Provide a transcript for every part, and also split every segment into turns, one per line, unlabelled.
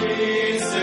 peace.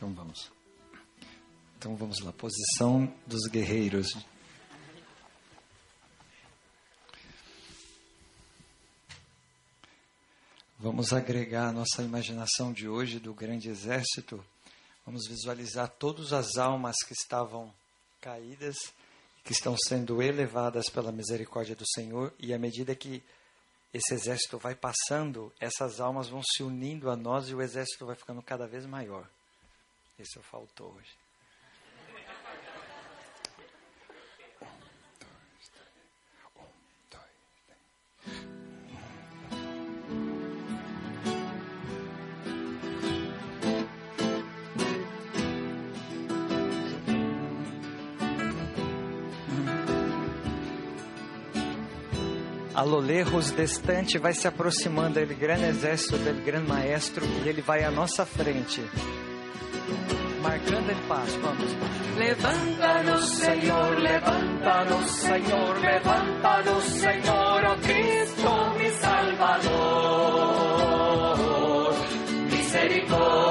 Então vamos. Então vamos lá, posição dos guerreiros. Vamos agregar a nossa imaginação de hoje do grande exército. Vamos visualizar todas as almas que estavam caídas, que estão sendo elevadas pela misericórdia do Senhor, e à medida que esse exército vai passando, essas almas vão se unindo a nós e o exército vai ficando cada vez maior. Isso faltou hoje. A lo lejos distante vai se aproximando ele grande exército del grande maestro e ele vai à nossa frente. Marcando el paso, vamos.
Levántanos, Señor, levántanos, Señor, levántanos, Señor, oh Cristo, mi Salvador. Misericordia,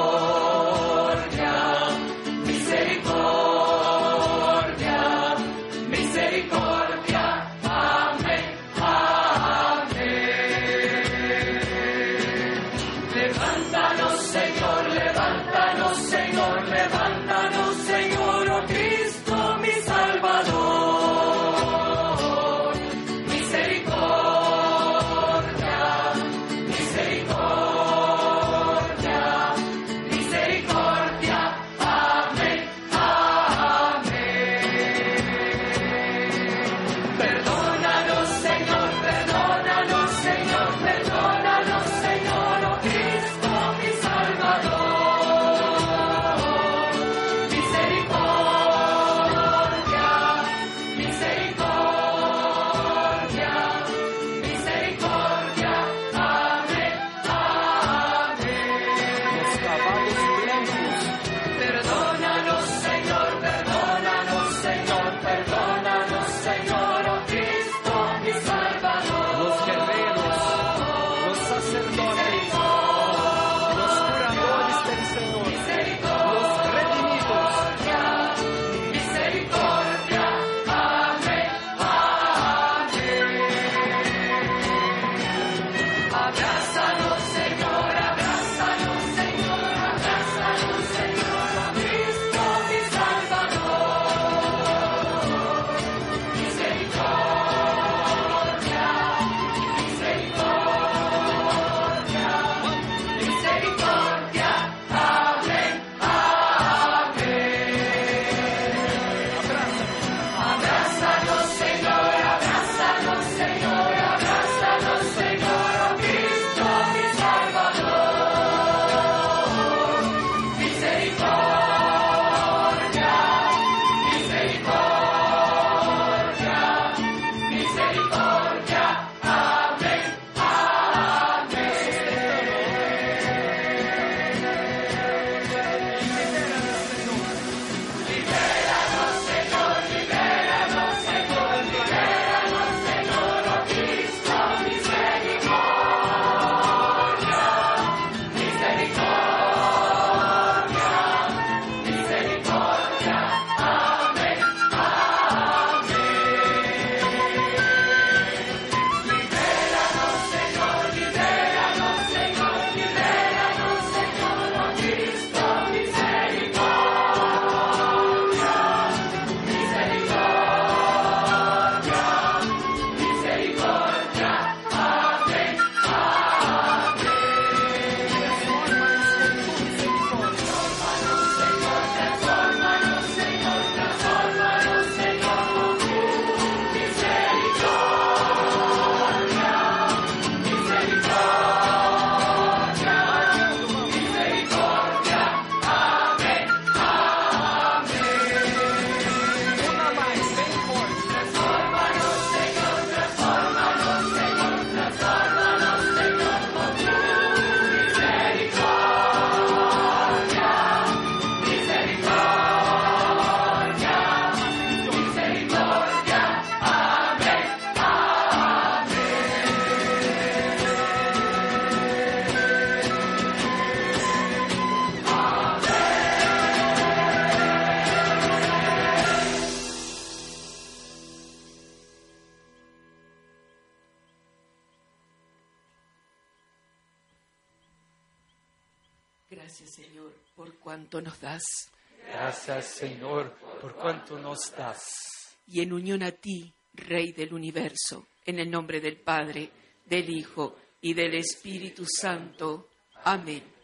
Señor, por cuanto nos das.
Y en unión a ti, Rey del universo, en el nombre del Padre, del Hijo y del Espíritu Santo. Amén.